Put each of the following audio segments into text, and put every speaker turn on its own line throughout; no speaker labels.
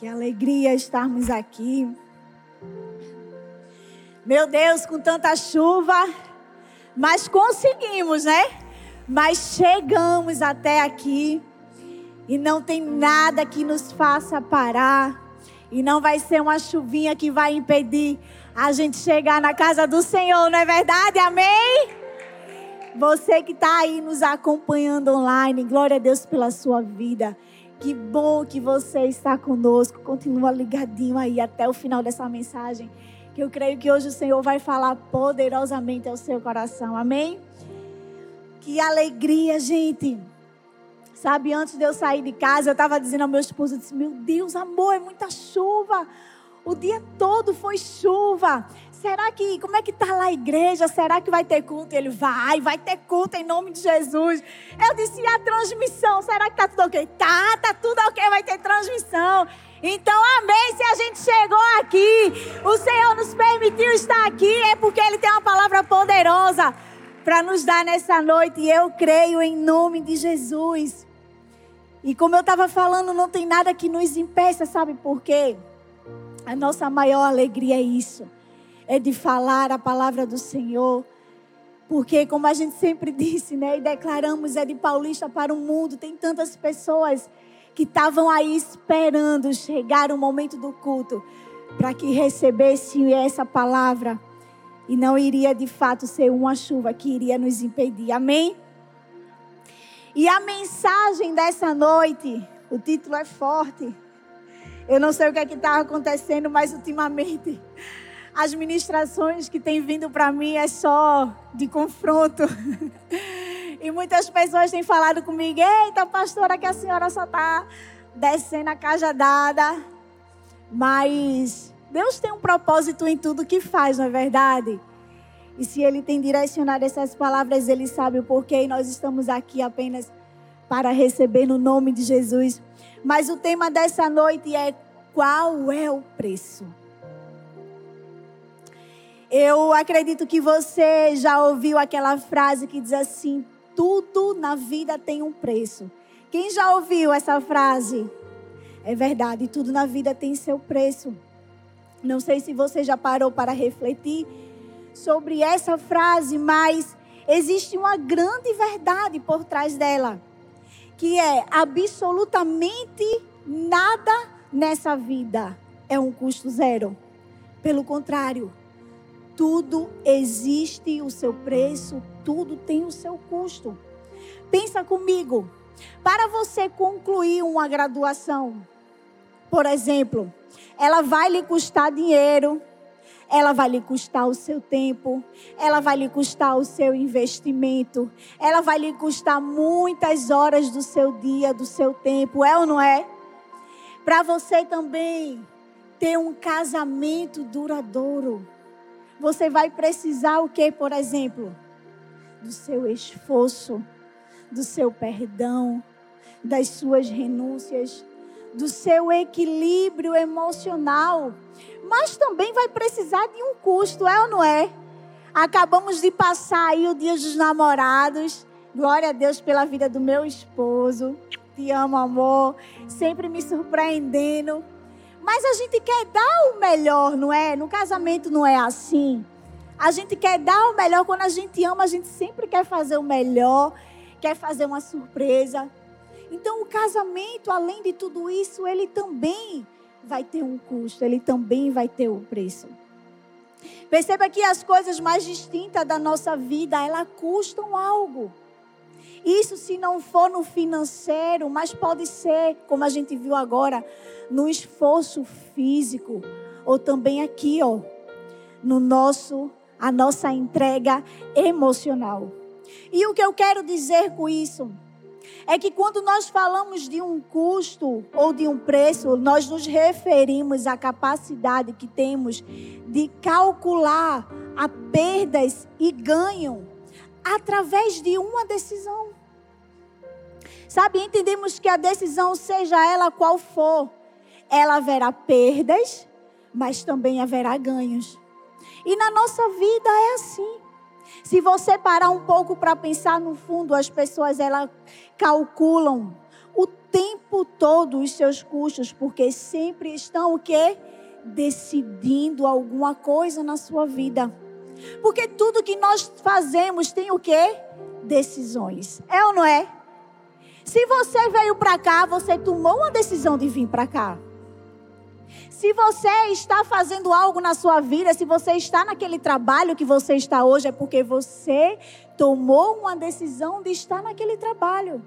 Que alegria estarmos aqui. Meu Deus, com tanta chuva, mas conseguimos, né? Mas chegamos até aqui e não tem nada que nos faça parar. E não vai ser uma chuvinha que vai impedir a gente chegar na casa do Senhor, não é verdade? Amém? Você que está aí nos acompanhando online, glória a Deus pela sua vida. Que bom que você está conosco. Continua ligadinho aí até o final dessa mensagem. Que eu creio que hoje o Senhor vai falar poderosamente ao seu coração. Amém? Que alegria, gente. Sabe, antes de eu sair de casa, eu estava dizendo ao meu esposo, eu disse, meu Deus, amor, é muita chuva. O dia todo foi chuva. Será que, como é que tá lá a igreja? Será que vai ter culto? Ele vai, vai ter culto em nome de Jesus. Eu disse, e a transmissão? Será que tá tudo ok? Tá, tá tudo ok, vai ter transmissão. Então, amém. Se a gente chegou aqui, o Senhor nos permitiu estar aqui, é porque Ele tem uma palavra poderosa para nos dar nessa noite. E eu creio em nome de Jesus. E como eu estava falando, não tem nada que nos impeça, sabe por quê? A nossa maior alegria é isso é de falar a palavra do Senhor. Porque, como a gente sempre disse, né, e declaramos, é de Paulista para o mundo. Tem tantas pessoas que estavam aí esperando chegar o momento do culto para que recebessem essa palavra e não iria de fato ser uma chuva que iria nos impedir. Amém? E a mensagem dessa noite, o título é forte. Eu não sei o que é que está acontecendo, mas ultimamente as ministrações que têm vindo para mim é só de confronto. E muitas pessoas têm falado comigo: Eita, pastora, que a senhora só está descendo a cajadada. Mas Deus tem um propósito em tudo que faz, não é verdade? E se Ele tem direcionado essas palavras, Ele sabe o porquê. E nós estamos aqui apenas para receber no nome de Jesus. Mas o tema dessa noite é: qual é o preço? Eu acredito que você já ouviu aquela frase que diz assim: tudo na vida tem um preço. Quem já ouviu essa frase? É verdade, tudo na vida tem seu preço. Não sei se você já parou para refletir sobre essa frase, mas existe uma grande verdade por trás dela, que é absolutamente nada nessa vida é um custo zero. Pelo contrário, tudo existe o seu preço, tudo tem o seu custo. Pensa comigo, para você concluir uma graduação, por exemplo, ela vai lhe custar dinheiro, ela vai lhe custar o seu tempo, ela vai lhe custar o seu investimento, ela vai lhe custar muitas horas do seu dia, do seu tempo, é ou não é? Para você também ter um casamento duradouro você vai precisar o que, por exemplo? Do seu esforço, do seu perdão, das suas renúncias, do seu equilíbrio emocional. Mas também vai precisar de um custo, é ou não é? Acabamos de passar aí o dia dos namorados. Glória a Deus pela vida do meu esposo. Te amo, amor. Sempre me surpreendendo. Mas a gente quer dar o melhor, não é? No casamento não é assim. A gente quer dar o melhor quando a gente ama, a gente sempre quer fazer o melhor, quer fazer uma surpresa. Então, o casamento, além de tudo isso, ele também vai ter um custo, ele também vai ter um preço. Perceba que as coisas mais distintas da nossa vida, elas custam algo. Isso se não for no financeiro, mas pode ser, como a gente viu agora, no esforço físico ou também aqui, ó, no nosso a nossa entrega emocional. E o que eu quero dizer com isso é que quando nós falamos de um custo ou de um preço, nós nos referimos à capacidade que temos de calcular a perdas e ganho através de uma decisão. Sabe, entendemos que a decisão, seja ela qual for, ela haverá perdas, mas também haverá ganhos. E na nossa vida é assim. Se você parar um pouco para pensar no fundo, as pessoas elas calculam o tempo todo os seus custos, porque sempre estão o quê? Decidindo alguma coisa na sua vida. Porque tudo que nós fazemos tem o quê? Decisões. É ou não é? Se você veio para cá, você tomou uma decisão de vir para cá. Se você está fazendo algo na sua vida, se você está naquele trabalho que você está hoje, é porque você tomou uma decisão de estar naquele trabalho.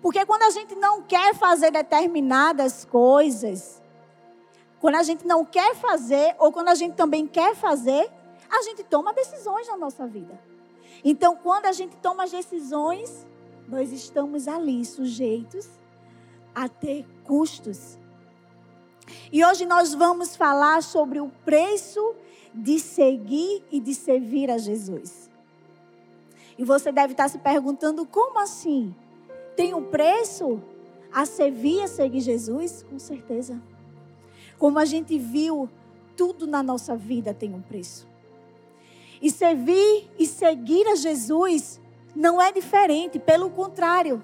Porque quando a gente não quer fazer determinadas coisas, quando a gente não quer fazer, ou quando a gente também quer fazer, a gente toma decisões na nossa vida. Então, quando a gente toma as decisões, nós estamos ali sujeitos a ter custos. E hoje nós vamos falar sobre o preço de seguir e de servir a Jesus. E você deve estar se perguntando: como assim? Tem um preço a servir e a seguir Jesus? Com certeza. Como a gente viu, tudo na nossa vida tem um preço. E servir e seguir a Jesus não é diferente, pelo contrário,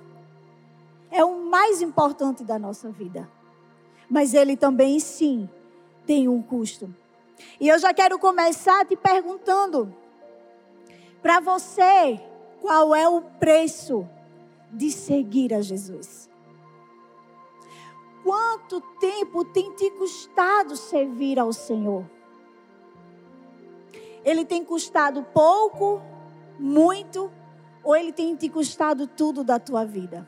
é o mais importante da nossa vida. Mas ele também, sim, tem um custo. E eu já quero começar te perguntando: para você, qual é o preço de seguir a Jesus? Quanto tempo tem te custado servir ao Senhor? Ele tem custado pouco, muito, ou ele tem te custado tudo da tua vida?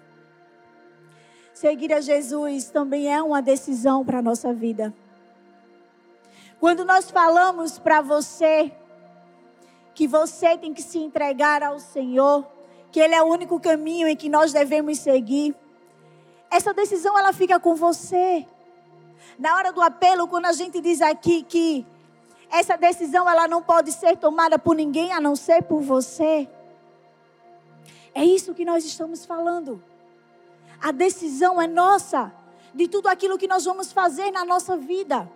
Seguir a Jesus também é uma decisão para a nossa vida. Quando nós falamos para você que você tem que se entregar ao Senhor, que Ele é o único caminho em que nós devemos seguir, essa decisão ela fica com você. Na hora do apelo, quando a gente diz aqui que essa decisão ela não pode ser tomada por ninguém a não ser por você. É isso que nós estamos falando. A decisão é nossa de tudo aquilo que nós vamos fazer na nossa vida.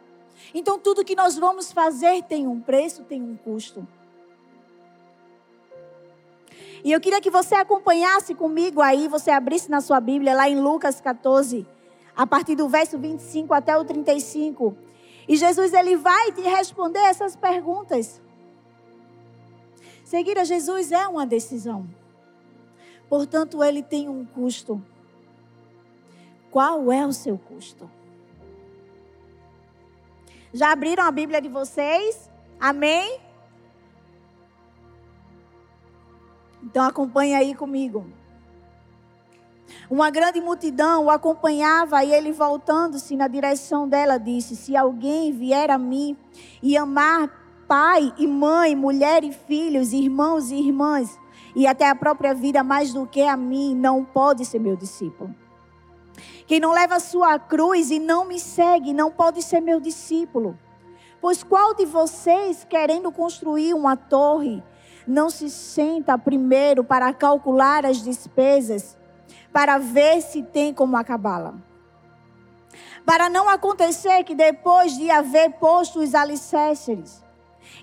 Então, tudo que nós vamos fazer tem um preço, tem um custo. E eu queria que você acompanhasse comigo aí, você abrisse na sua Bíblia, lá em Lucas 14, a partir do verso 25 até o 35. E Jesus ele vai te responder essas perguntas. Seguir a Jesus é uma decisão. Portanto, ele tem um custo. Qual é o seu custo? Já abriram a Bíblia de vocês? Amém? Então acompanhe aí comigo. Uma grande multidão o acompanhava e ele, voltando-se na direção dela, disse: Se alguém vier a mim e amar pai e mãe, mulher e filhos, irmãos e irmãs, e até a própria vida mais do que a mim, não pode ser meu discípulo. Quem não leva a sua cruz e não me segue, não pode ser meu discípulo. Pois qual de vocês, querendo construir uma torre, não se senta primeiro para calcular as despesas para ver se tem como acabá-la. Para não acontecer que depois de haver posto os alicerces,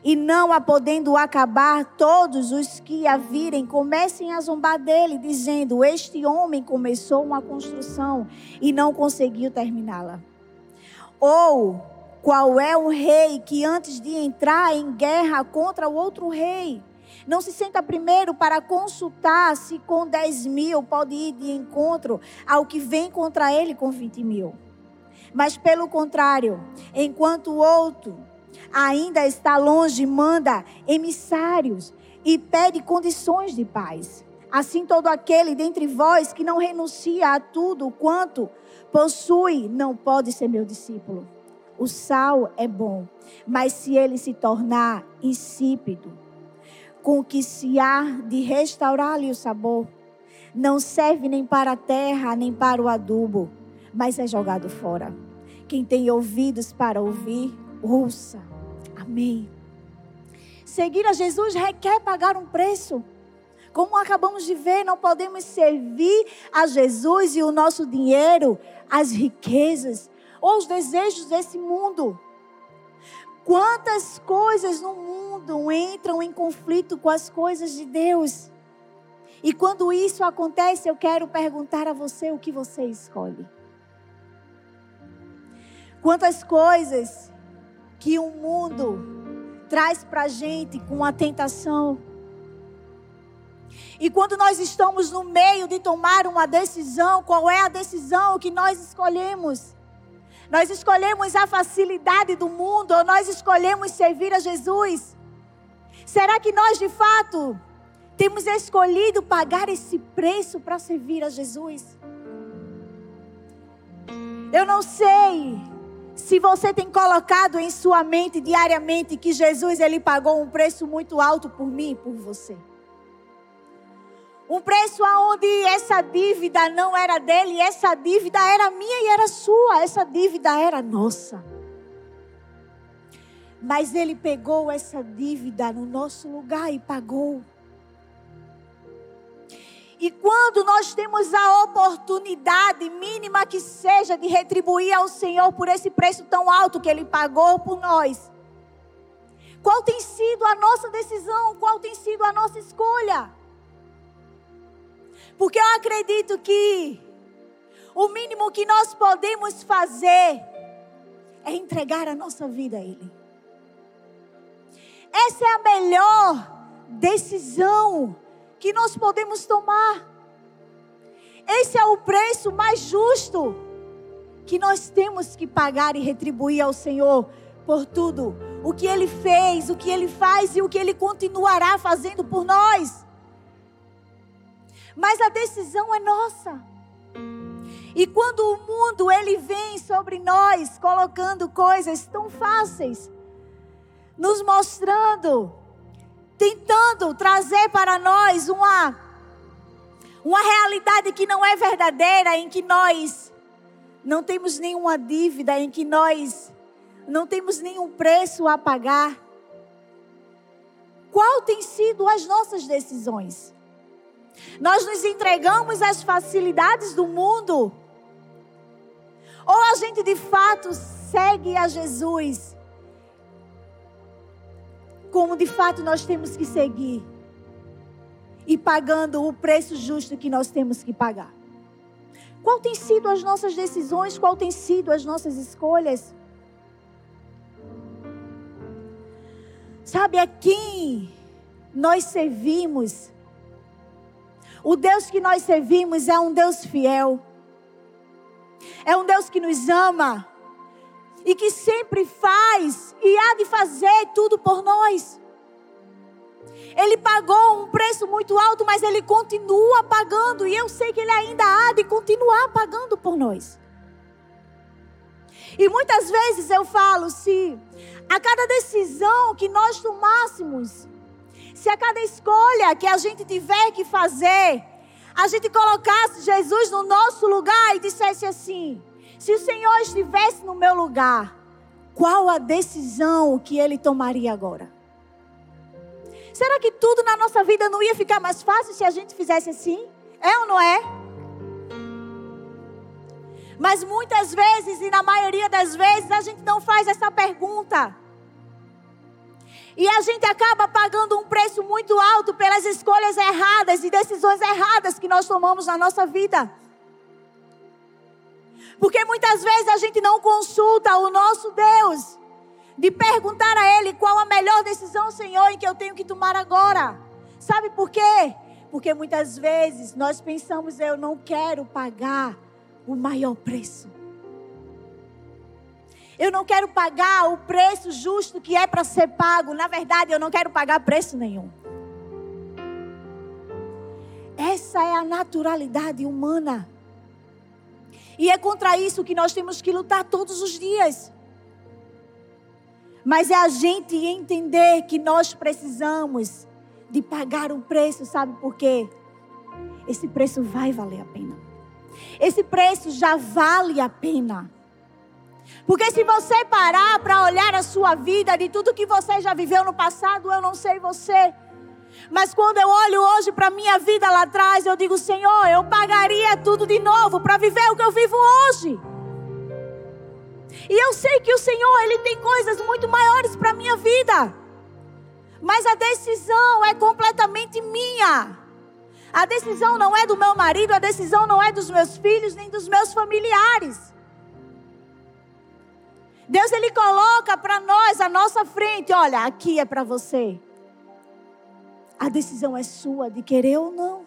e não a podendo acabar, todos os que a virem comecem a zombar dele, dizendo: Este homem começou uma construção e não conseguiu terminá-la. Ou qual é o rei que antes de entrar em guerra contra o outro rei, não se senta primeiro para consultar se com 10 mil pode ir de encontro ao que vem contra ele com 20 mil. Mas pelo contrário, enquanto o outro ainda está longe, manda emissários e pede condições de paz. Assim, todo aquele dentre vós que não renuncia a tudo quanto possui, não pode ser meu discípulo. O sal é bom, mas se ele se tornar insípido, com que se há de restaurar-lhe o sabor. Não serve nem para a terra, nem para o adubo, mas é jogado fora. Quem tem ouvidos para ouvir, ouça. Amém. Seguir a Jesus requer pagar um preço. Como acabamos de ver, não podemos servir a Jesus e o nosso dinheiro, as riquezas ou os desejos desse mundo. Quantas coisas no mundo entram em conflito com as coisas de Deus? E quando isso acontece, eu quero perguntar a você o que você escolhe. Quantas coisas que o mundo traz para a gente com a tentação. E quando nós estamos no meio de tomar uma decisão, qual é a decisão que nós escolhemos? Nós escolhemos a facilidade do mundo ou nós escolhemos servir a Jesus? Será que nós de fato temos escolhido pagar esse preço para servir a Jesus? Eu não sei se você tem colocado em sua mente diariamente que Jesus ele pagou um preço muito alto por mim e por você. Um preço aonde essa dívida não era dele, essa dívida era minha e era sua, essa dívida era nossa. Mas ele pegou essa dívida no nosso lugar e pagou. E quando nós temos a oportunidade, mínima que seja, de retribuir ao Senhor por esse preço tão alto que Ele pagou por nós, qual tem sido a nossa decisão? Qual tem sido a nossa escolha? Porque eu acredito que o mínimo que nós podemos fazer é entregar a nossa vida a Ele. Essa é a melhor decisão que nós podemos tomar. Esse é o preço mais justo que nós temos que pagar e retribuir ao Senhor por tudo o que Ele fez, o que Ele faz e o que Ele continuará fazendo por nós. Mas a decisão é nossa. E quando o mundo ele vem sobre nós colocando coisas tão fáceis, nos mostrando tentando trazer para nós uma, uma realidade que não é verdadeira, em que nós não temos nenhuma dívida, em que nós não temos nenhum preço a pagar. Qual tem sido as nossas decisões? Nós nos entregamos às facilidades do mundo? Ou a gente de fato segue a Jesus como de fato nós temos que seguir e pagando o preço justo que nós temos que pagar. Qual tem sido as nossas decisões? Qual tem sido as nossas escolhas? Sabe a quem nós servimos? O Deus que nós servimos é um Deus fiel. É um Deus que nos ama e que sempre faz e há de fazer tudo por nós. Ele pagou um preço muito alto, mas ele continua pagando, e eu sei que ele ainda há de continuar pagando por nós. E muitas vezes eu falo: se a cada decisão que nós tomássemos, se a cada escolha que a gente tiver que fazer, a gente colocasse Jesus no nosso lugar e dissesse assim: se o Senhor estivesse no meu lugar, qual a decisão que ele tomaria agora? Será que tudo na nossa vida não ia ficar mais fácil se a gente fizesse assim? É ou não é? Mas muitas vezes, e na maioria das vezes, a gente não faz essa pergunta. E a gente acaba pagando um preço muito alto pelas escolhas erradas e decisões erradas que nós tomamos na nossa vida. Porque muitas vezes a gente não consulta o nosso Deus. De perguntar a Ele qual a melhor decisão, Senhor, em que eu tenho que tomar agora. Sabe por quê? Porque muitas vezes nós pensamos, eu não quero pagar o maior preço. Eu não quero pagar o preço justo que é para ser pago. Na verdade, eu não quero pagar preço nenhum. Essa é a naturalidade humana. E é contra isso que nós temos que lutar todos os dias. Mas é a gente entender que nós precisamos de pagar um preço, sabe por quê? Esse preço vai valer a pena. Esse preço já vale a pena. Porque se você parar para olhar a sua vida, de tudo que você já viveu no passado, eu não sei você, mas quando eu olho hoje para a minha vida lá atrás, eu digo, Senhor, eu pagaria tudo de novo para viver o que eu vivo hoje. E eu sei que o Senhor, Ele tem coisas muito maiores para a minha vida. Mas a decisão é completamente minha. A decisão não é do meu marido, a decisão não é dos meus filhos, nem dos meus familiares. Deus ele coloca para nós à nossa frente, olha, aqui é para você. A decisão é sua de querer ou não.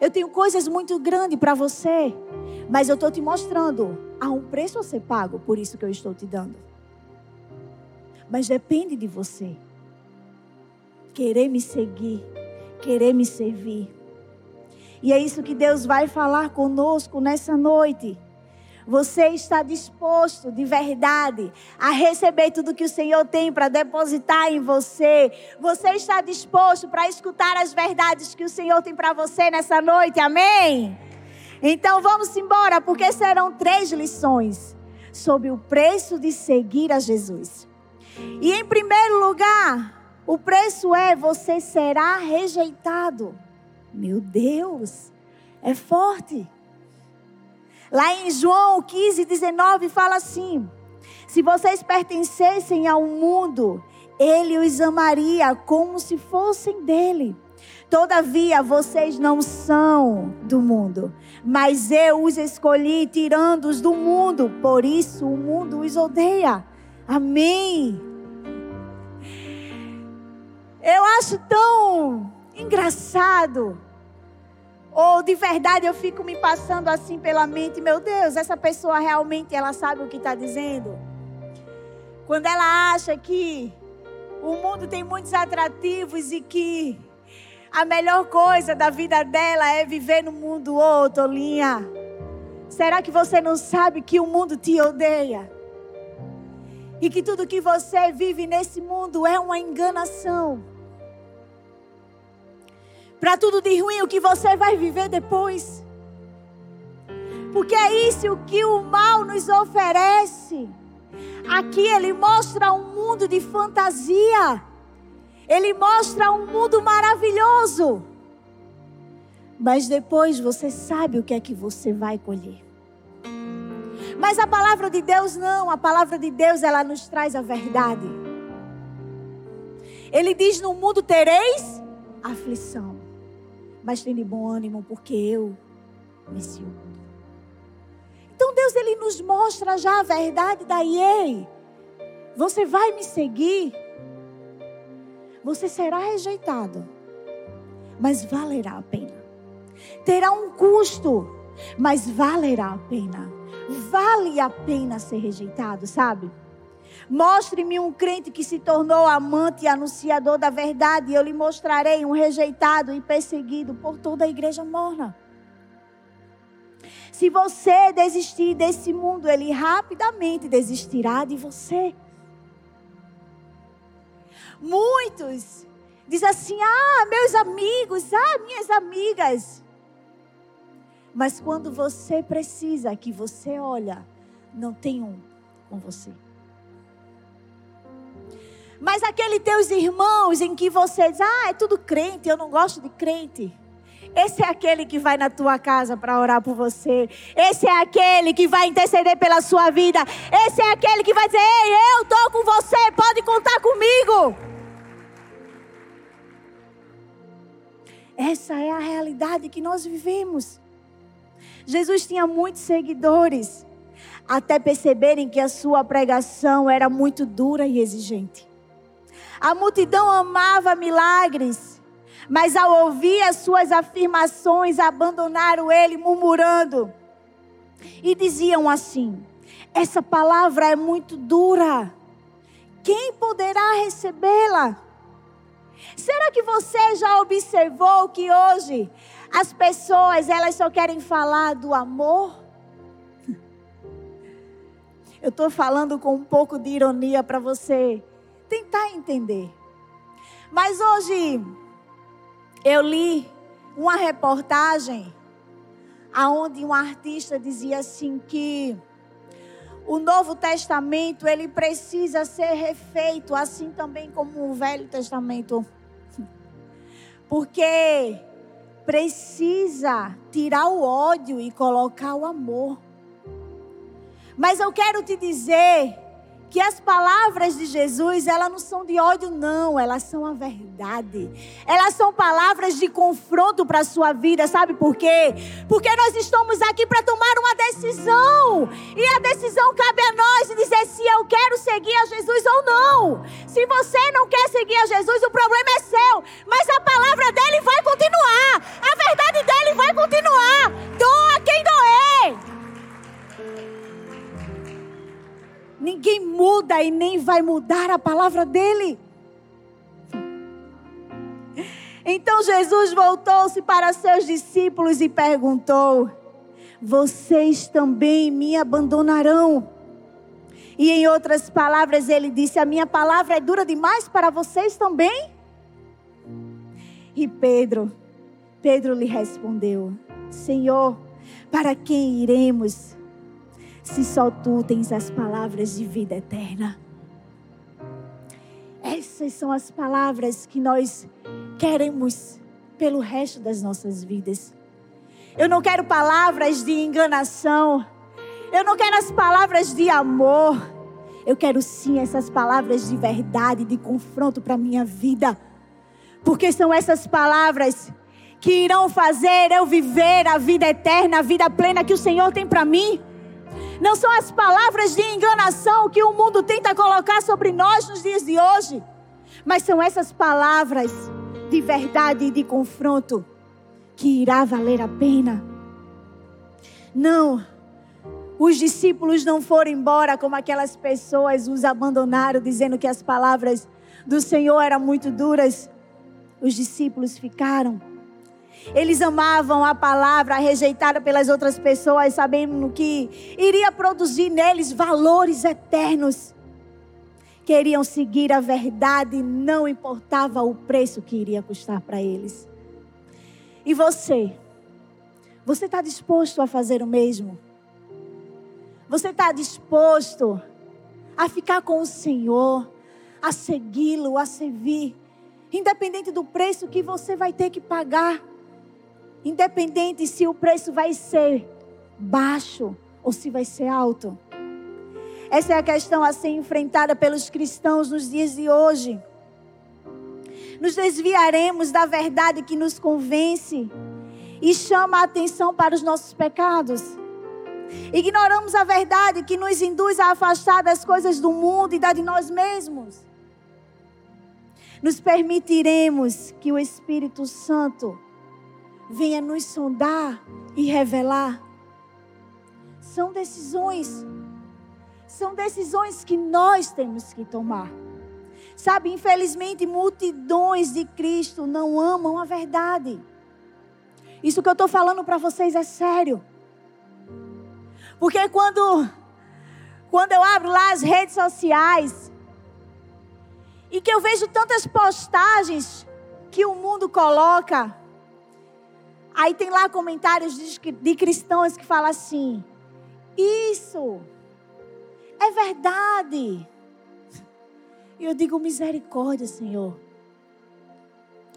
Eu tenho coisas muito grandes para você, mas eu estou te mostrando. Há um preço a ser pago, por isso que eu estou te dando. Mas depende de você. Querer me seguir, querer me servir. E é isso que Deus vai falar conosco nessa noite. Você está disposto de verdade a receber tudo que o Senhor tem para depositar em você? Você está disposto para escutar as verdades que o Senhor tem para você nessa noite? Amém? Então vamos embora, porque serão três lições sobre o preço de seguir a Jesus. E em primeiro lugar, o preço é você será rejeitado. Meu Deus, é forte. Lá em João 15, 19 fala assim: Se vocês pertencessem ao mundo, ele os amaria como se fossem dele. Todavia, vocês não são do mundo, mas eu os escolhi tirando-os do mundo, por isso o mundo os odeia. Amém. Eu acho tão engraçado ou de verdade eu fico me passando assim pela mente, meu Deus, essa pessoa realmente ela sabe o que está dizendo? Quando ela acha que o mundo tem muitos atrativos e que a melhor coisa da vida dela é viver no mundo outro, Tolinha. Será que você não sabe que o mundo te odeia? E que tudo que você vive nesse mundo é uma enganação para tudo de ruim o que você vai viver depois. Porque é isso que o mal nos oferece. Aqui ele mostra um mundo de fantasia. Ele mostra um mundo maravilhoso. Mas depois você sabe o que é que você vai colher. Mas a palavra de Deus não, a palavra de Deus ela nos traz a verdade. Ele diz: No mundo tereis aflição mas tem de bom ânimo, porque eu venci o mundo. Então Deus ele nos mostra já a verdade daí, ei, você vai me seguir, você será rejeitado, mas valerá a pena. Terá um custo, mas valerá a pena. Vale a pena ser rejeitado, sabe? Mostre-me um crente que se tornou amante e anunciador da verdade, e eu lhe mostrarei um rejeitado e perseguido por toda a igreja morna. Se você desistir desse mundo, ele rapidamente desistirá de você. Muitos dizem assim: ah, meus amigos, ah, minhas amigas. Mas quando você precisa, que você olha, não tem um com você. Mas aquele teus irmãos em que você diz, ah, é tudo crente, eu não gosto de crente. Esse é aquele que vai na tua casa para orar por você. Esse é aquele que vai interceder pela sua vida. Esse é aquele que vai dizer: Ei, eu estou com você, pode contar comigo. Essa é a realidade que nós vivemos. Jesus tinha muitos seguidores, até perceberem que a sua pregação era muito dura e exigente. A multidão amava milagres, mas ao ouvir as suas afirmações, abandonaram ele, murmurando. E diziam assim: Essa palavra é muito dura. Quem poderá recebê-la? Será que você já observou que hoje as pessoas elas só querem falar do amor? Eu estou falando com um pouco de ironia para você tentar entender. Mas hoje eu li uma reportagem aonde um artista dizia assim que o Novo Testamento ele precisa ser refeito, assim também como o Velho Testamento. Porque precisa tirar o ódio e colocar o amor. Mas eu quero te dizer que as palavras de Jesus, elas não são de ódio, não, elas são a verdade. Elas são palavras de confronto para a sua vida, sabe por quê? Porque nós estamos aqui para tomar uma decisão. E a decisão cabe a nós de dizer se eu quero seguir a Jesus ou não. Se você não quer seguir a Jesus, o problema é seu. Mas a palavra dele vai continuar. A verdade dele vai continuar. Doa quem doer. Ninguém muda e nem vai mudar a palavra dele. Então Jesus voltou-se para seus discípulos e perguntou: Vocês também me abandonarão? E em outras palavras, ele disse: A minha palavra é dura demais para vocês também? E Pedro, Pedro lhe respondeu: Senhor, para quem iremos? Se só tu tens as palavras de vida eterna. Essas são as palavras que nós queremos pelo resto das nossas vidas. Eu não quero palavras de enganação. Eu não quero as palavras de amor. Eu quero sim essas palavras de verdade, de confronto para a minha vida. Porque são essas palavras que irão fazer eu viver a vida eterna, a vida plena que o Senhor tem para mim. Não são as palavras de enganação que o mundo tenta colocar sobre nós nos dias de hoje, mas são essas palavras de verdade e de confronto que irá valer a pena. Não, os discípulos não foram embora como aquelas pessoas os abandonaram, dizendo que as palavras do Senhor eram muito duras. Os discípulos ficaram eles amavam a palavra rejeitada pelas outras pessoas, sabendo que iria produzir neles valores eternos. Queriam seguir a verdade, não importava o preço que iria custar para eles. E você? Você está disposto a fazer o mesmo? Você está disposto a ficar com o Senhor, a segui-lo, a servir, independente do preço que você vai ter que pagar? Independente se o preço vai ser baixo ou se vai ser alto. Essa é a questão a ser enfrentada pelos cristãos nos dias de hoje. Nos desviaremos da verdade que nos convence e chama a atenção para os nossos pecados. Ignoramos a verdade que nos induz a afastar das coisas do mundo e da de nós mesmos. Nos permitiremos que o Espírito Santo venha nos sondar e revelar. São decisões. São decisões que nós temos que tomar. Sabe, infelizmente, multidões de Cristo não amam a verdade. Isso que eu estou falando para vocês é sério. Porque quando, quando eu abro lá as redes sociais e que eu vejo tantas postagens que o mundo coloca, Aí tem lá comentários de, de cristãos que falam assim: Isso é verdade. E eu digo: misericórdia, Senhor.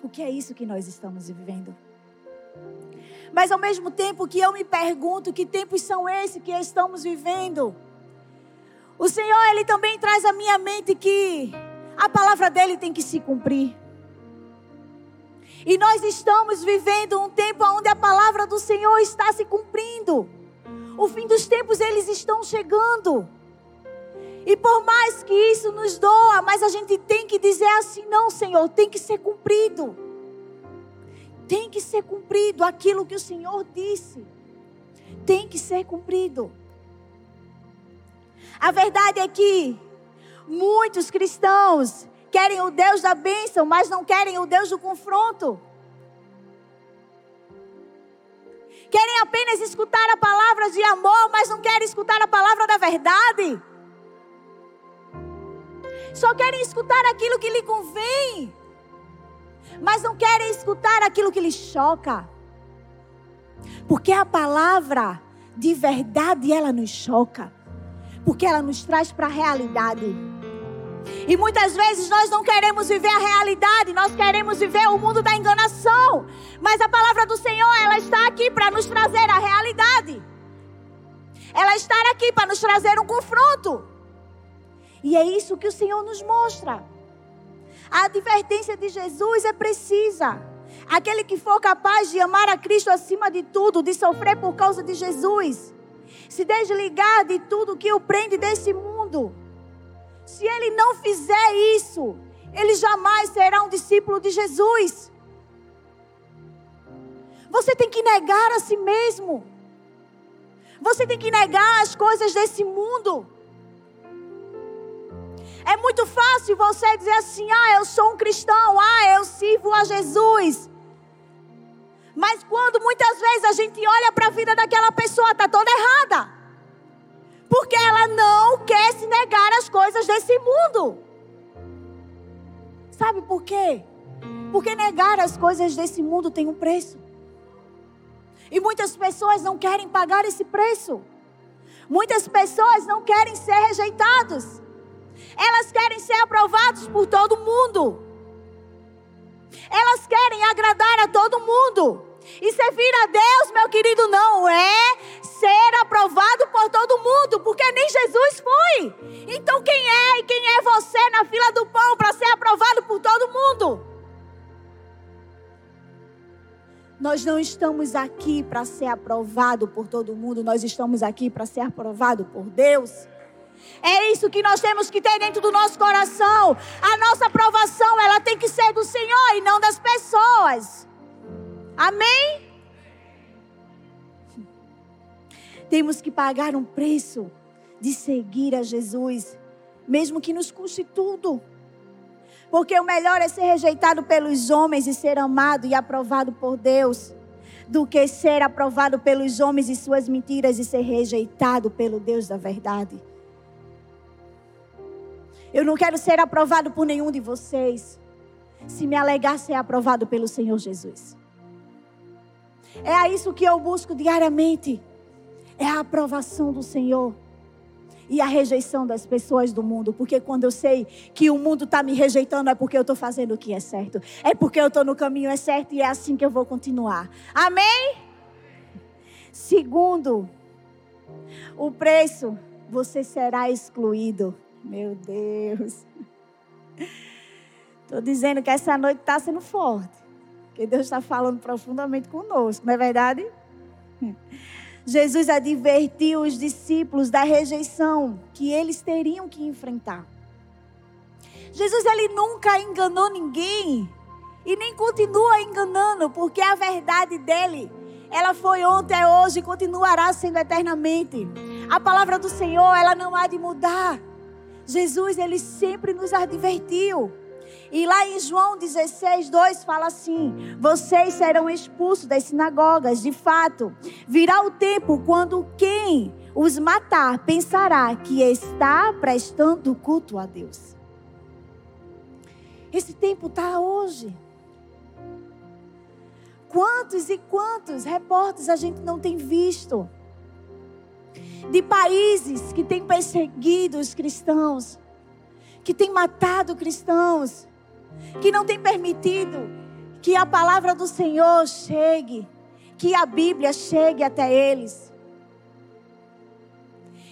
O que é isso que nós estamos vivendo? Mas ao mesmo tempo que eu me pergunto que tempos são esses que estamos vivendo, o Senhor ele também traz à minha mente que a palavra dele tem que se cumprir. E nós estamos vivendo um tempo onde a palavra do Senhor está se cumprindo. O fim dos tempos eles estão chegando. E por mais que isso nos doa, mas a gente tem que dizer assim: não, Senhor, tem que ser cumprido. Tem que ser cumprido aquilo que o Senhor disse. Tem que ser cumprido. A verdade é que muitos cristãos querem o Deus da bênção, mas não querem o Deus do confronto. Querem apenas escutar a palavra de amor, mas não querem escutar a palavra da verdade. Só querem escutar aquilo que lhe convém, mas não querem escutar aquilo que lhe choca. Porque a palavra de verdade ela nos choca, porque ela nos traz para a realidade. E muitas vezes nós não queremos viver a realidade, nós queremos viver o mundo da enganação. Mas a palavra do Senhor, ela está aqui para nos trazer a realidade. Ela está aqui para nos trazer um confronto. E é isso que o Senhor nos mostra. A advertência de Jesus é precisa. Aquele que for capaz de amar a Cristo acima de tudo, de sofrer por causa de Jesus, se desligar de tudo que o prende desse mundo. Se ele não fizer isso, ele jamais será um discípulo de Jesus. Você tem que negar a si mesmo. Você tem que negar as coisas desse mundo. É muito fácil você dizer assim: ah, eu sou um cristão, ah, eu sirvo a Jesus. Mas quando muitas vezes a gente olha para a vida daquela pessoa, está toda errada. Porque ela não quer se negar as coisas desse mundo. Sabe por quê? Porque negar as coisas desse mundo tem um preço. E muitas pessoas não querem pagar esse preço. Muitas pessoas não querem ser rejeitados. Elas querem ser aprovados por todo mundo. Elas querem agradar a todo mundo. E servir a Deus, meu querido, não é ser aprovado por todo mundo, porque nem Jesus foi. Então quem é e quem é você na fila do pão para ser aprovado por todo mundo? Nós não estamos aqui para ser aprovado por todo mundo, nós estamos aqui para ser aprovado por Deus. É isso que nós temos que ter dentro do nosso coração. A nossa aprovação, ela tem que ser do Senhor e não das pessoas. Amém? Temos que pagar um preço de seguir a Jesus, mesmo que nos custe tudo. Porque o melhor é ser rejeitado pelos homens e ser amado e aprovado por Deus, do que ser aprovado pelos homens e suas mentiras e ser rejeitado pelo Deus da verdade. Eu não quero ser aprovado por nenhum de vocês, se me alegar ser aprovado pelo Senhor Jesus. É isso que eu busco diariamente. É a aprovação do Senhor e a rejeição das pessoas do mundo. Porque quando eu sei que o mundo está me rejeitando, é porque eu estou fazendo o que é certo. É porque eu estou no caminho é certo e é assim que eu vou continuar. Amém? Segundo, o preço, você será excluído. Meu Deus. Estou dizendo que essa noite está sendo forte. Que Deus está falando profundamente conosco, não é verdade? Jesus advertiu os discípulos da rejeição que eles teriam que enfrentar. Jesus ele nunca enganou ninguém e nem continua enganando, porque a verdade dele, ela foi ontem, é hoje e continuará sendo eternamente. A palavra do Senhor, ela não há de mudar. Jesus ele sempre nos advertiu. E lá em João 16, 2 fala assim: Vocês serão expulsos das sinagogas. De fato, virá o tempo quando quem os matar pensará que está prestando culto a Deus. Esse tempo está hoje. Quantos e quantos repórteres a gente não tem visto? De países que têm perseguido os cristãos, que têm matado cristãos, que não tem permitido que a palavra do Senhor chegue, que a Bíblia chegue até eles.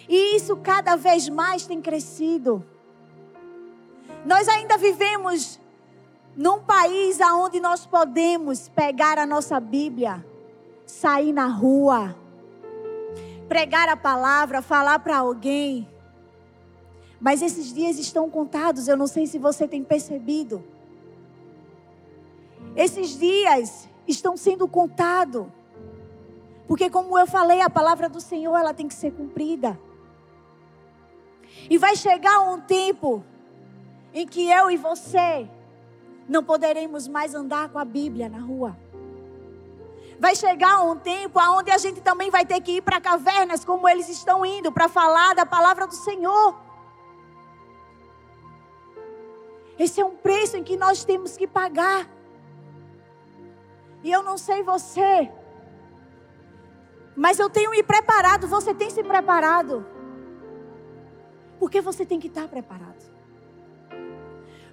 E isso cada vez mais tem crescido. Nós ainda vivemos num país onde nós podemos pegar a nossa Bíblia, sair na rua, pregar a palavra, falar para alguém. Mas esses dias estão contados, eu não sei se você tem percebido. Esses dias estão sendo contados. Porque como eu falei, a palavra do Senhor, ela tem que ser cumprida. E vai chegar um tempo em que eu e você não poderemos mais andar com a Bíblia na rua. Vai chegar um tempo onde a gente também vai ter que ir para cavernas como eles estão indo para falar da palavra do Senhor. Esse é um preço em que nós temos que pagar. E eu não sei você, mas eu tenho me preparado. Você tem se preparado? Porque você tem que estar preparado.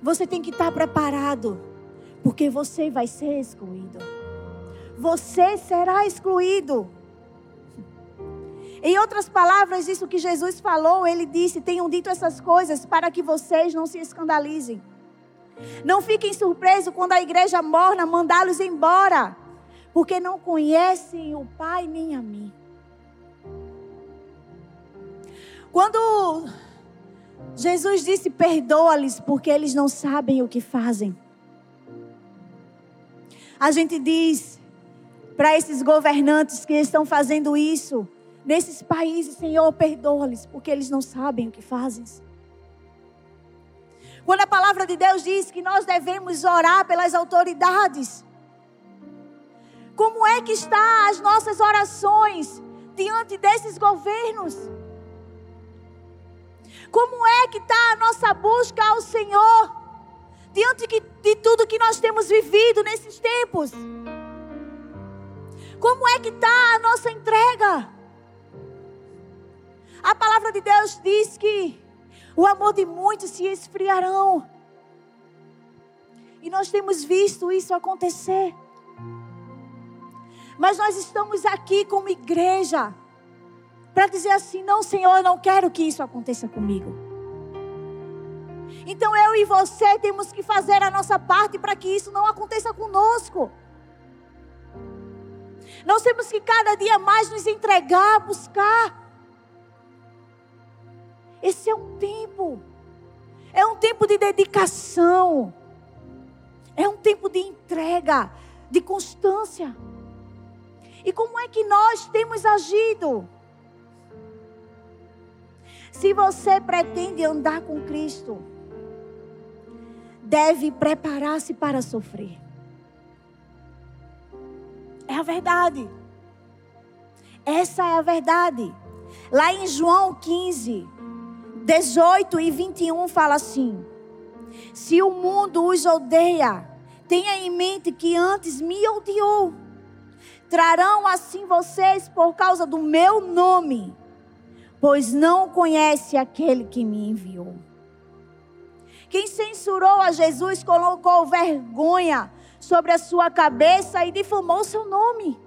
Você tem que estar preparado, porque você vai ser excluído. Você será excluído. Em outras palavras, isso que Jesus falou, ele disse: Tenham dito essas coisas para que vocês não se escandalizem. Não fiquem surpresos quando a igreja morna mandá-los embora, porque não conhecem o Pai nem a mim. Quando Jesus disse: Perdoa-lhes, porque eles não sabem o que fazem. A gente diz para esses governantes que estão fazendo isso, nesses países, Senhor, perdoa-lhes, porque eles não sabem o que fazem. Quando a palavra de Deus diz que nós devemos orar pelas autoridades, como é que está as nossas orações diante desses governos? Como é que está a nossa busca ao Senhor diante de tudo que nós temos vivido nesses tempos? Como é que está a nossa entrega? A palavra de Deus diz que o amor de muitos se esfriarão. E nós temos visto isso acontecer. Mas nós estamos aqui como igreja para dizer assim: não, Senhor, eu não quero que isso aconteça comigo. Então eu e você temos que fazer a nossa parte para que isso não aconteça conosco. Nós temos que cada dia mais nos entregar, buscar esse é um tempo. É um tempo de dedicação. É um tempo de entrega, de constância. E como é que nós temos agido? Se você pretende andar com Cristo, deve preparar-se para sofrer. É a verdade. Essa é a verdade. Lá em João 15, 18 e 21 fala assim: Se o mundo os odeia, tenha em mente que antes me odiou. Trarão assim vocês por causa do meu nome, pois não conhece aquele que me enviou. Quem censurou a Jesus colocou vergonha sobre a sua cabeça e difamou seu nome.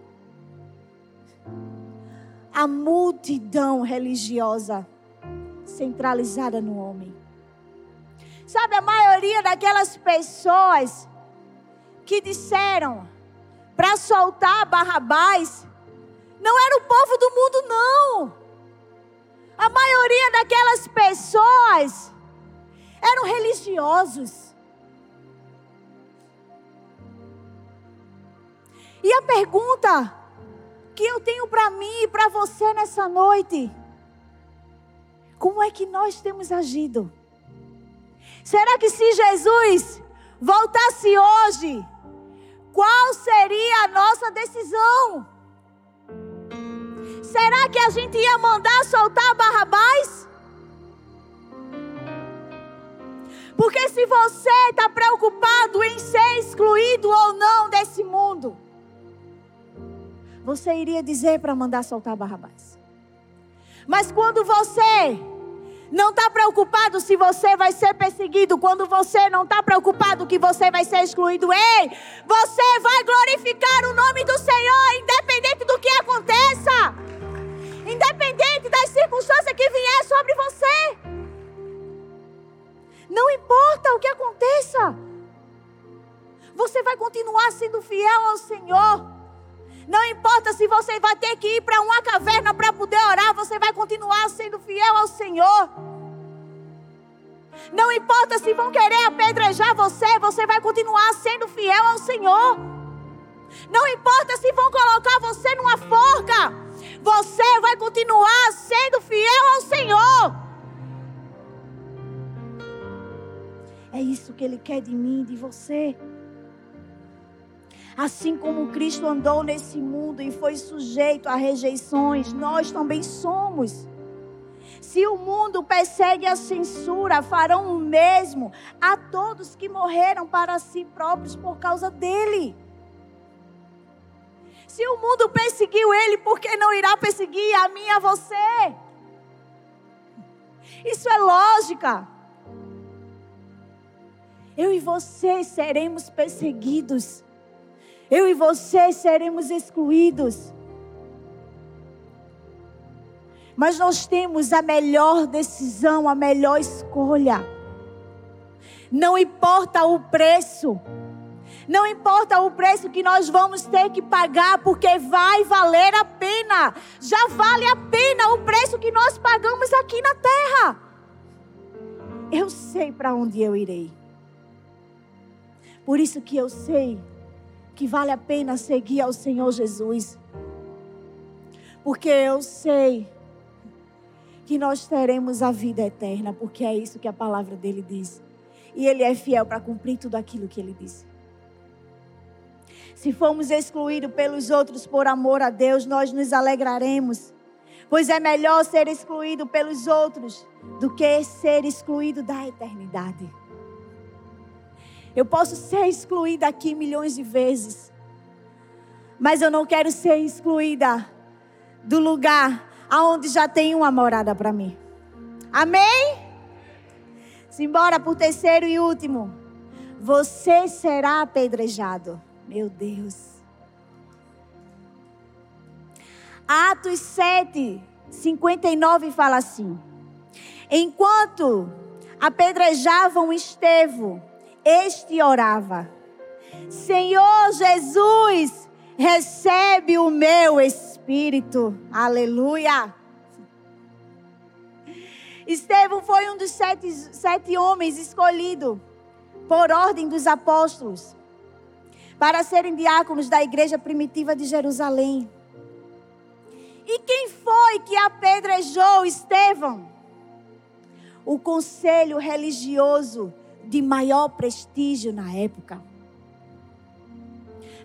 A multidão religiosa centralizada no homem. Sabe, a maioria daquelas pessoas que disseram para soltar Barrabás não era o povo do mundo, não. A maioria daquelas pessoas eram religiosos. E a pergunta que eu tenho para mim e para você nessa noite como é que nós temos agido? Será que se Jesus voltasse hoje, qual seria a nossa decisão? Será que a gente ia mandar soltar Barrabás? Porque se você está preocupado em ser excluído ou não desse mundo, você iria dizer para mandar soltar Barrabás. Mas quando você não está preocupado se você vai ser perseguido, quando você não está preocupado que você vai ser excluído, ei, você vai glorificar o nome do Senhor, independente do que aconteça, independente das circunstâncias que vier sobre você. Não importa o que aconteça, você vai continuar sendo fiel ao Senhor. Não importa se você vai ter que ir para uma caverna para poder orar, você vai continuar sendo fiel ao Senhor. Não importa se vão querer apedrejar você, você vai continuar sendo fiel ao Senhor. Não importa se vão colocar você numa forca, você vai continuar sendo fiel ao Senhor. É isso que Ele quer de mim, de você. Assim como Cristo andou nesse mundo e foi sujeito a rejeições, nós também somos. Se o mundo persegue a censura, farão o mesmo a todos que morreram para si próprios por causa dele. Se o mundo perseguiu ele, por que não irá perseguir a mim e a você? Isso é lógica. Eu e você seremos perseguidos eu e você seremos excluídos. Mas nós temos a melhor decisão, a melhor escolha. Não importa o preço. Não importa o preço que nós vamos ter que pagar, porque vai valer a pena. Já vale a pena o preço que nós pagamos aqui na terra. Eu sei para onde eu irei. Por isso que eu sei que vale a pena seguir ao Senhor Jesus. Porque eu sei que nós teremos a vida eterna, porque é isso que a palavra dele diz. E ele é fiel para cumprir tudo aquilo que ele disse. Se formos excluídos pelos outros por amor a Deus, nós nos alegraremos. Pois é melhor ser excluído pelos outros do que ser excluído da eternidade. Eu posso ser excluída aqui milhões de vezes, mas eu não quero ser excluída do lugar aonde já tem uma morada para mim. Amém? Simbora por terceiro e último. Você será apedrejado. Meu Deus. Atos 7, 59 fala assim: Enquanto apedrejavam Estevão, este orava: Senhor Jesus, recebe o meu espírito. Aleluia. Estevão foi um dos sete, sete homens escolhidos por ordem dos apóstolos para serem diáconos da igreja primitiva de Jerusalém. E quem foi que apedrejou Estevão? O conselho religioso de maior prestígio na época.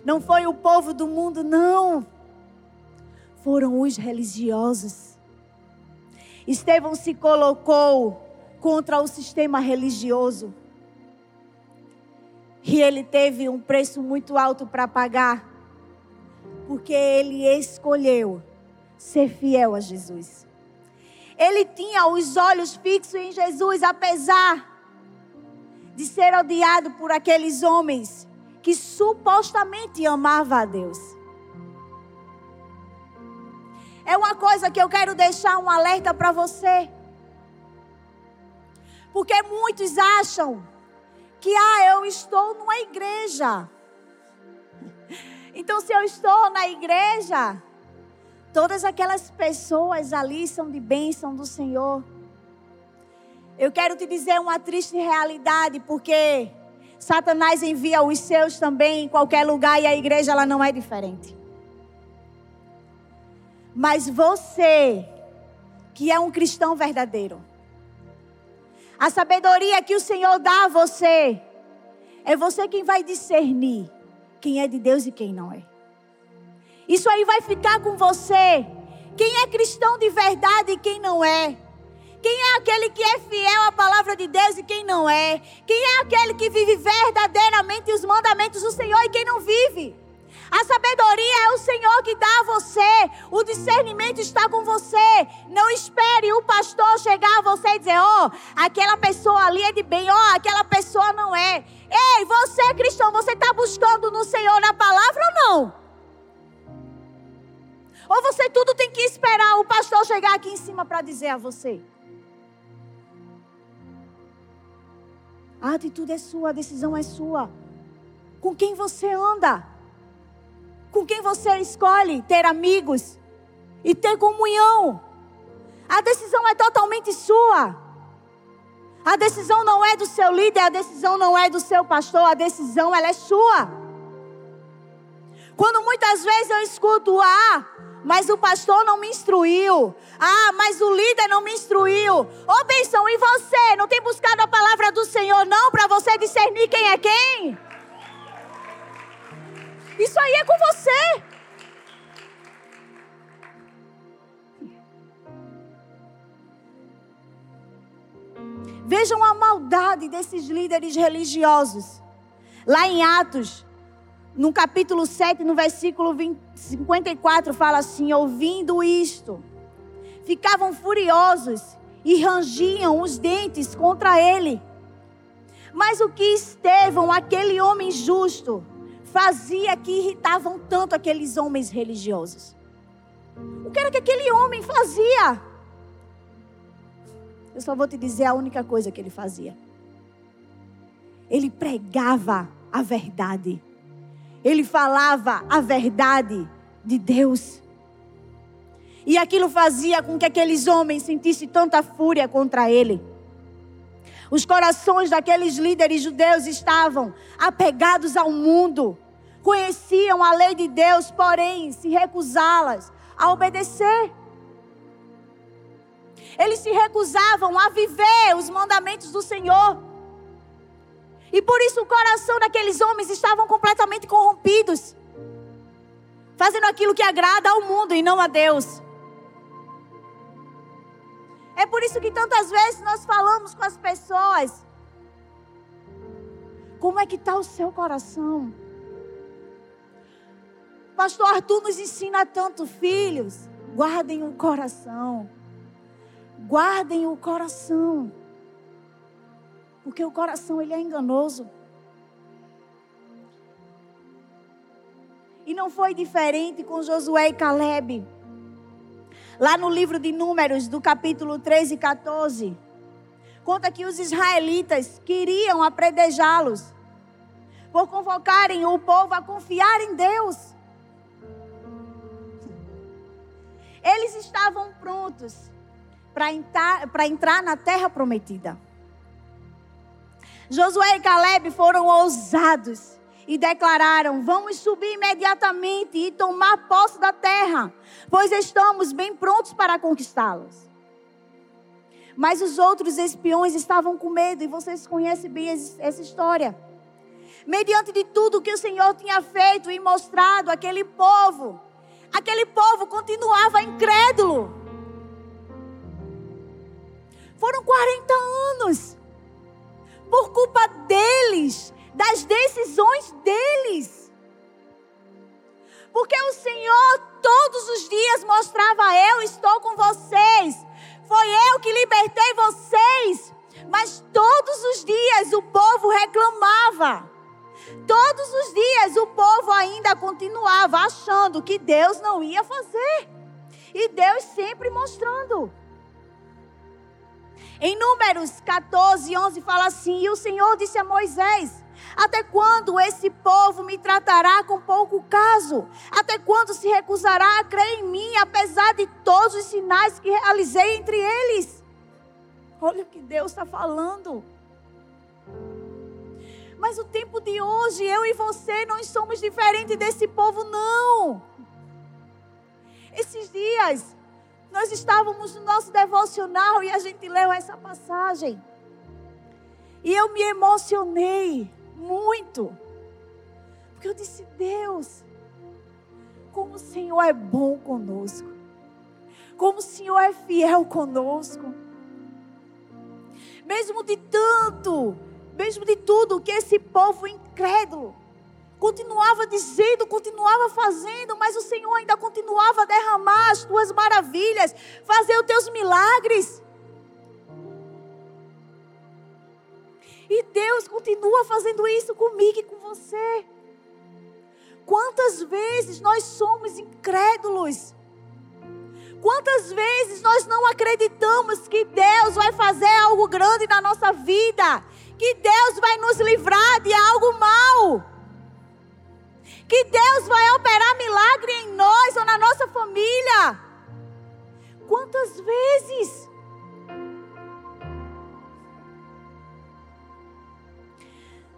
Não foi o povo do mundo, não. Foram os religiosos. Estevão se colocou contra o sistema religioso. E ele teve um preço muito alto para pagar, porque ele escolheu ser fiel a Jesus. Ele tinha os olhos fixos em Jesus, apesar de ser odiado por aqueles homens que supostamente amavam a Deus. É uma coisa que eu quero deixar um alerta para você. Porque muitos acham que ah, eu estou numa igreja. Então, se eu estou na igreja, todas aquelas pessoas ali são de bênção do Senhor. Eu quero te dizer uma triste realidade, porque Satanás envia os seus também em qualquer lugar e a igreja ela não é diferente. Mas você, que é um cristão verdadeiro, a sabedoria que o Senhor dá a você, é você quem vai discernir quem é de Deus e quem não é. Isso aí vai ficar com você. Quem é cristão de verdade e quem não é. Quem é aquele que é fiel à palavra de Deus e quem não é? Quem é aquele que vive verdadeiramente os mandamentos do Senhor e quem não vive? A sabedoria é o Senhor que dá a você. O discernimento está com você. Não espere o pastor chegar a você e dizer: Ó, oh, aquela pessoa ali é de bem, ó, oh, aquela pessoa não é. Ei, você cristão, você está buscando no Senhor na palavra ou não? Ou você tudo tem que esperar o pastor chegar aqui em cima para dizer a você? A atitude é sua, a decisão é sua. Com quem você anda? com quem você escolhe ter amigos e ter comunhão. A decisão é totalmente sua. A decisão não é do seu líder, a decisão não é do seu pastor, a decisão ela é sua. Quando muitas vezes eu escuto, ah, mas o pastor não me instruiu. Ah, mas o líder não me instruiu. Ô, oh, e você? Não tem buscado a palavra do Senhor, não, para você discernir quem é quem? Isso aí é com você. Vejam a maldade desses líderes religiosos. Lá em Atos, no capítulo 7, no versículo 20, 54, fala assim: ouvindo isto, ficavam furiosos e rangiam os dentes contra ele. Mas o que Estevão, aquele homem justo, fazia que irritavam tanto aqueles homens religiosos. O que era que aquele homem fazia? Eu só vou te dizer a única coisa que ele fazia. Ele pregava a verdade. Ele falava a verdade de Deus. E aquilo fazia com que aqueles homens sentissem tanta fúria contra ele. Os corações daqueles líderes judeus estavam apegados ao mundo, conheciam a lei de Deus, porém se recusá-las a obedecer. Eles se recusavam a viver os mandamentos do Senhor. E por isso o coração daqueles homens estavam completamente corrompidos, fazendo aquilo que agrada ao mundo e não a Deus. É por isso que tantas vezes nós falamos com as pessoas. Como é que está o seu coração? Pastor Arthur nos ensina tanto, filhos. Guardem o coração. Guardem o coração. Porque o coração ele é enganoso. E não foi diferente com Josué e Caleb. Lá no livro de Números, do capítulo 13 e 14, conta que os israelitas queriam apredejá-los por convocarem o povo a confiar em Deus. Eles estavam prontos para entrar, entrar na terra prometida. Josué e Caleb foram ousados e declararam: Vamos subir imediatamente e tomar posse da terra, pois estamos bem prontos para conquistá-los. Mas os outros espiões estavam com medo, e vocês conhecem bem essa história. Mediante de tudo que o Senhor tinha feito e mostrado aquele povo, aquele povo continuava incrédulo. Foram 40 anos. Por culpa deles, das decisões deles. Porque o Senhor todos os dias mostrava: Eu estou com vocês. Foi eu que libertei vocês. Mas todos os dias o povo reclamava. Todos os dias o povo ainda continuava achando que Deus não ia fazer. E Deus sempre mostrando. Em Números 14, 11 fala assim: E o Senhor disse a Moisés: até quando esse povo me tratará com pouco caso? Até quando se recusará a crer em mim, apesar de todos os sinais que realizei entre eles? Olha o que Deus está falando. Mas o tempo de hoje, eu e você, não somos diferentes desse povo, não. Esses dias, nós estávamos no nosso devocional e a gente leu essa passagem. E eu me emocionei muito. Porque eu disse: Deus, como o Senhor é bom conosco, como o Senhor é fiel conosco. Mesmo de tanto, mesmo de tudo que esse povo incrédulo continuava dizendo, continuava fazendo, mas o Senhor ainda continuava a derramar as tuas maravilhas, fazer os teus milagres. E Deus continua fazendo isso comigo e com você. Quantas vezes nós somos incrédulos? Quantas vezes nós não acreditamos que Deus vai fazer algo grande na nossa vida? Que Deus vai nos livrar de algo mal? Que Deus vai operar milagre em nós ou na nossa família? Quantas vezes?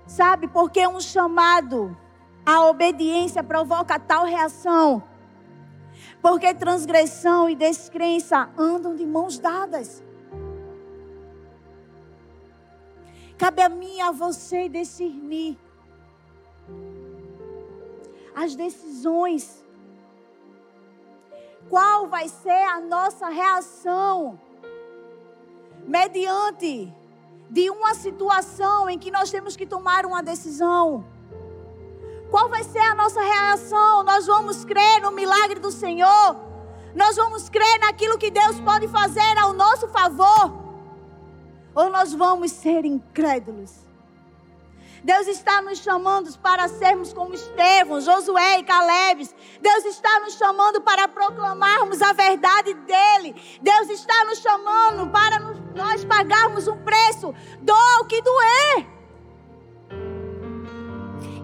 Sabe por que um chamado à obediência provoca tal reação? Porque transgressão e descrença andam de mãos dadas. Cabe a mim e a você discernir as decisões. Qual vai ser a nossa reação mediante de uma situação em que nós temos que tomar uma decisão. Qual vai ser a nossa reação? Nós vamos crer no milagre do Senhor? Nós vamos crer naquilo que Deus pode fazer ao nosso favor? Ou nós vamos ser incrédulos? Deus está nos chamando para sermos como Estevão, Josué e Caleb. Deus está nos chamando para proclamarmos a verdade dele. Deus está nos chamando para nós pagarmos um preço, doa o que doer.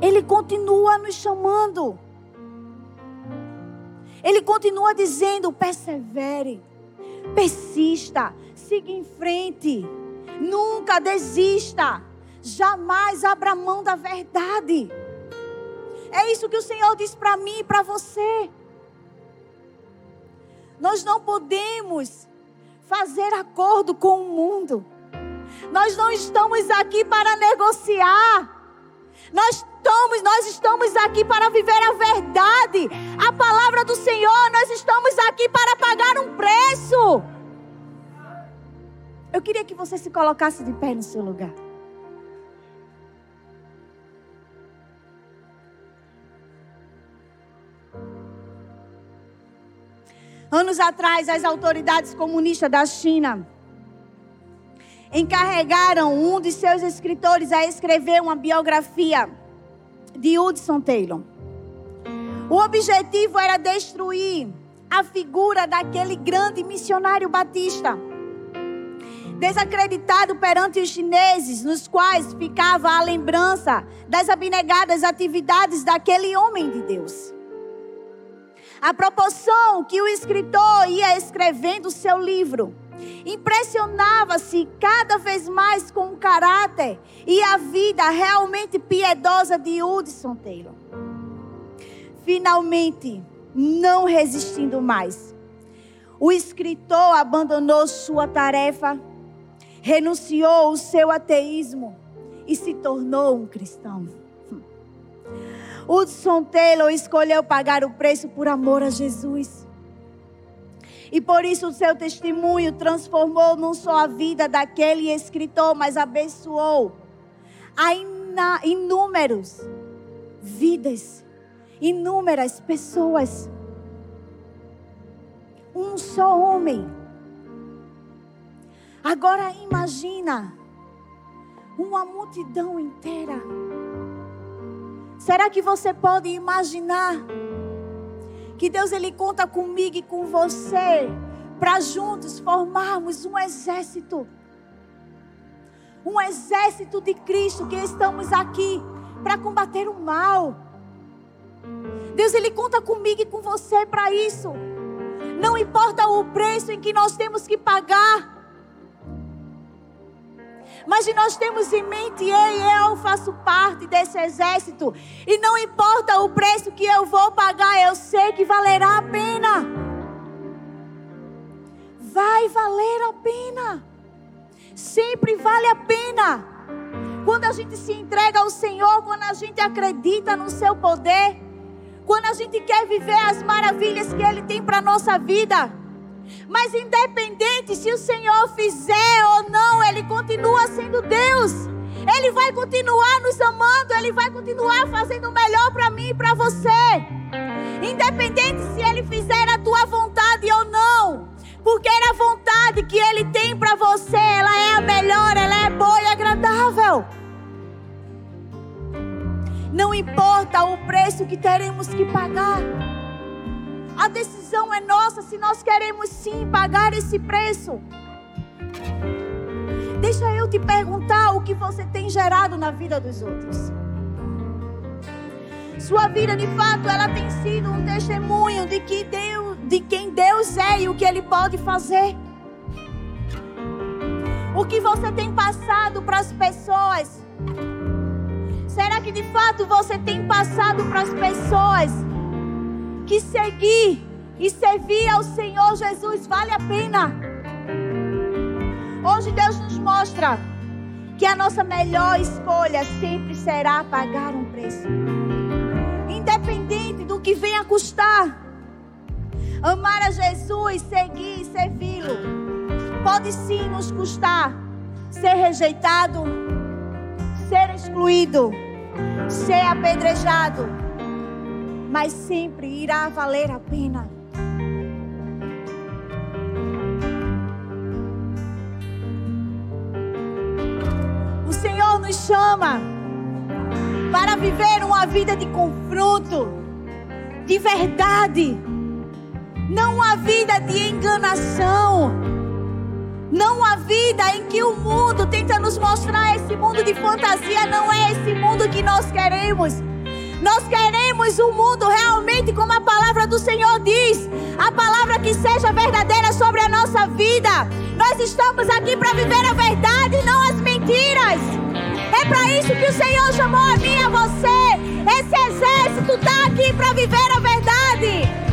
Ele continua nos chamando. Ele continua dizendo: persevere, persista, siga em frente, nunca desista, jamais abra mão da verdade. É isso que o Senhor diz para mim e para você. Nós não podemos fazer acordo com o mundo. Nós não estamos aqui para negociar. Nós estamos, nós estamos aqui para viver a verdade. A palavra do Senhor, nós estamos aqui para pagar um preço. Eu queria que você se colocasse de pé no seu lugar. Anos atrás, as autoridades comunistas da China encarregaram um de seus escritores a escrever uma biografia de Hudson Taylor. O objetivo era destruir a figura daquele grande missionário batista. Desacreditado perante os chineses, nos quais ficava a lembrança das abnegadas atividades daquele homem de Deus. A proporção que o escritor ia escrevendo o seu livro Impressionava-se cada vez mais com o caráter e a vida realmente piedosa de Hudson Taylor. Finalmente, não resistindo mais, o escritor abandonou sua tarefa, renunciou o seu ateísmo e se tornou um cristão. Hudson Taylor escolheu pagar o preço por amor a Jesus. E por isso o seu testemunho transformou não só a vida daquele escritor, mas abençoou a inúmeros vidas, inúmeras pessoas. Um só homem. Agora imagina uma multidão inteira. Será que você pode imaginar? que Deus ele conta comigo e com você para juntos formarmos um exército. Um exército de Cristo que estamos aqui para combater o mal. Deus ele conta comigo e com você para isso. Não importa o preço em que nós temos que pagar. Mas se nós temos em mente, ei, eu faço parte desse exército. E não importa o preço que eu vou pagar, eu sei que valerá a pena. Vai valer a pena. Sempre vale a pena. Quando a gente se entrega ao Senhor, quando a gente acredita no seu poder, quando a gente quer viver as maravilhas que Ele tem para a nossa vida. Mas independente se o Senhor fizer ou não, Ele continua sendo Deus. Ele vai continuar nos amando, Ele vai continuar fazendo o melhor para mim e para você. Independente se Ele fizer a tua vontade ou não. Porque a vontade que Ele tem para você, ela é a melhor, ela é boa e agradável. Não importa o preço que teremos que pagar. A decisão é nossa se nós queremos sim pagar esse preço. Deixa eu te perguntar o que você tem gerado na vida dos outros. Sua vida, de fato, ela tem sido um testemunho de que Deus, de quem Deus é e o que ele pode fazer. O que você tem passado para as pessoas? Será que de fato você tem passado para as pessoas que seguir e servir ao Senhor Jesus vale a pena. Hoje Deus nos mostra que a nossa melhor escolha sempre será pagar um preço. Independente do que venha custar. Amar a Jesus, seguir e servi-lo. Pode sim nos custar ser rejeitado, ser excluído, ser apedrejado mas sempre irá valer a pena. O Senhor nos chama para viver uma vida de confronto, de verdade, não uma vida de enganação, não uma vida em que o mundo tenta nos mostrar esse mundo de fantasia, não é esse mundo que nós queremos. Nós queremos um mundo realmente como a palavra do Senhor diz, a palavra que seja verdadeira sobre a nossa vida. Nós estamos aqui para viver a verdade e não as mentiras. É para isso que o Senhor chamou a mim e a você. Esse exército está aqui para viver a verdade.